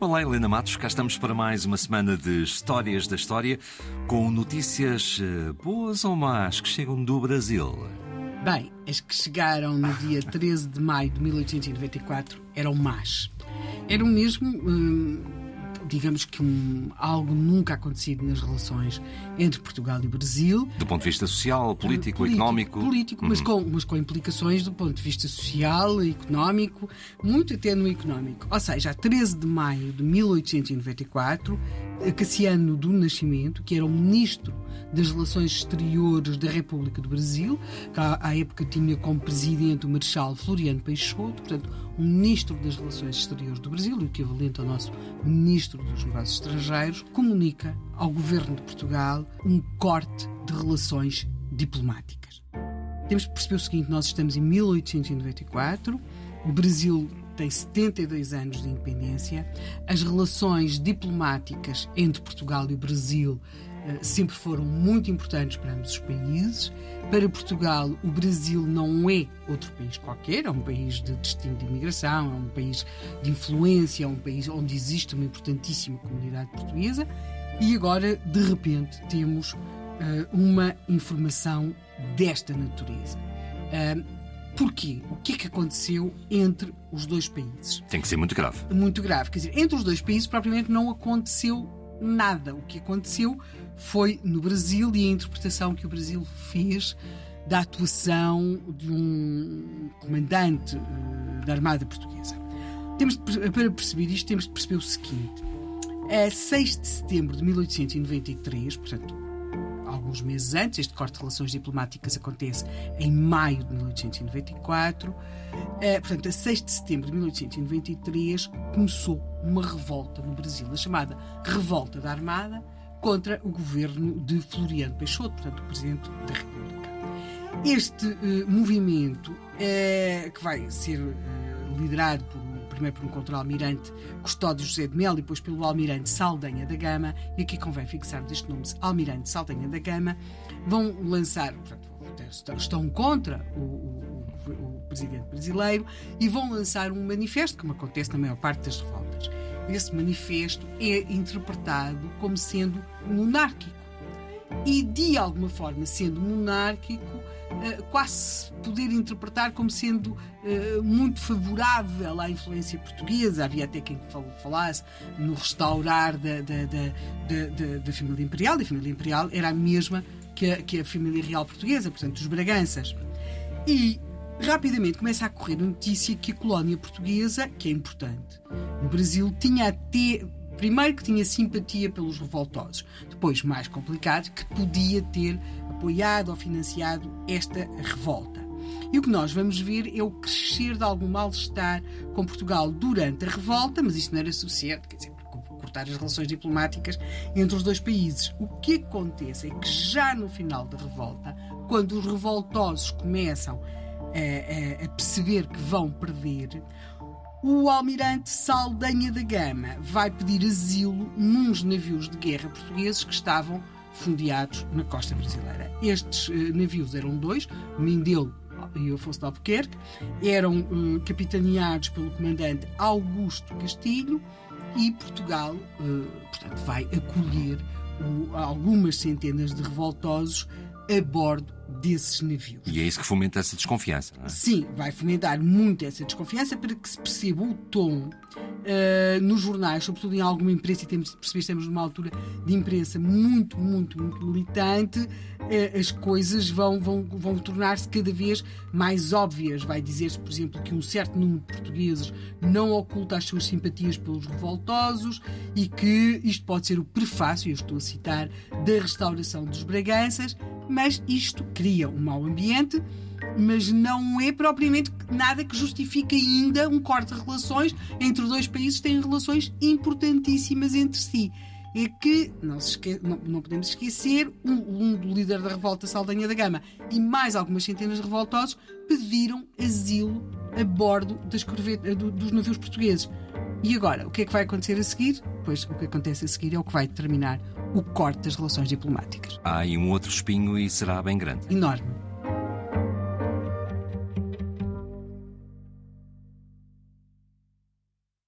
Olá, Helena Matos, cá estamos para mais uma semana de Histórias da História com notícias eh, boas ou más que chegam do Brasil. Bem, as que chegaram no dia 13 de maio de 1894 eram más. Eram mesmo. Hum, digamos que um, algo nunca acontecido nas relações entre Portugal e Brasil. Do ponto de vista social, político, político económico. Político, mas, uhum. com, mas com implicações do ponto de vista social, económico, muito até no económico. Ou seja, a 13 de maio de 1894, Cassiano do Nascimento, que era o ministro das Relações Exteriores da República do Brasil, que à época tinha como presidente o Marechal Floriano Peixoto, portanto, ministro das Relações Exteriores do Brasil, o equivalente ao nosso ministro dos Negócios Estrangeiros, comunica ao governo de Portugal um corte de relações diplomáticas. Temos que perceber o seguinte: nós estamos em 1894, o Brasil tem 72 anos de independência. As relações diplomáticas entre Portugal e o Brasil eh, sempre foram muito importantes para ambos os países. Para Portugal, o Brasil não é outro país qualquer, é um país de destino de imigração, é um país de influência, é um país onde existe uma importantíssima comunidade portuguesa. E agora, de repente, temos uh, uma informação desta natureza. Uh, Porquê? O que é que aconteceu entre os dois países? Tem que ser muito grave. Muito grave. Quer dizer, entre os dois países, propriamente, não aconteceu nada. O que aconteceu foi no Brasil e a interpretação que o Brasil fez da atuação de um comandante uh, da Armada Portuguesa. Temos de, para perceber isto, temos de perceber o seguinte. A 6 de setembro de 1893, portanto, alguns meses antes. Este corte de relações diplomáticas acontece em maio de 1894. Uh, eh, portanto, a 6 de setembro de 1893 começou uma revolta no Brasil, a chamada Revolta da Armada contra o governo de Floriano Peixoto, portanto, o Presidente da República. Este uh, movimento, uh, que vai ser liderado por primeiro por um contra-almirante Custódio José de Mel e depois pelo almirante Saldanha da Gama, e aqui convém fixar este nome, almirante Saldanha da Gama, vão lançar, portanto, estão contra o, o, o, presidente brasileiro e vão lançar um manifesto, como acontece na maior parte das revoltas. Esse manifesto é interpretado como sendo monárquico. E, de alguma forma, sendo monárquico, quase poder interpretar como sendo uh, muito favorável à influência portuguesa. Havia até quem falasse no restaurar da, da, da, da, família imperial, e a família imperial era a mesma que a, que a família real portuguesa, portanto, os Braganças. E rapidamente começa a correr a notícia que a colónia portuguesa, que é importante, no Brasil, tinha até Primeiro que tinha simpatia pelos revoltosos, depois, mais complicado, que podia ter apoiado ou financiado esta revolta. E o que nós vamos ver é o crescer de algum mal-estar com Portugal durante a revolta, mas isto não era suficiente, quer dizer, cortar as relações diplomáticas entre os dois países. O que acontece é que já no final da revolta, quando os revoltosos começam a, a, a perceber que vão perder, o almirante Saldanha da Gama vai pedir asilo nos navios de guerra portugueses que estavam fundeados na costa brasileira. Estes uh, navios eram dois, o Mindelo e o Afonso de Albuquerque, eram uh, capitaneados pelo comandante Augusto Castilho e Portugal, uh, portanto, vai acolher algumas centenas de revoltosos a bordo desses navios. E é isso que fomenta essa desconfiança, não é? Sim, vai fomentar muito essa desconfiança para que se perceba o tom uh, nos jornais, sobretudo em alguma imprensa, e temos de perceber que estamos numa altura de imprensa muito, muito, muito militante, uh, as coisas vão, vão, vão tornar-se cada vez mais óbvias. Vai dizer-se, por exemplo, que um certo número de portugueses não oculta as suas simpatias pelos revoltosos e que isto pode ser o prefácio, eu estou a citar, da restauração dos Braganças mas isto cria um mau ambiente, mas não é propriamente nada que justifique ainda um corte de relações entre dois países que têm relações importantíssimas entre si. É que não, esque... não, não podemos esquecer, um, um líder da revolta Saldanha da Gama e mais algumas centenas de revoltosos pediram asilo a bordo das dos navios portugueses. E agora, o que é que vai acontecer a seguir? Pois o que acontece a seguir é o que vai determinar o corte das relações diplomáticas. Há aí um outro espinho e será bem grande. Enorme.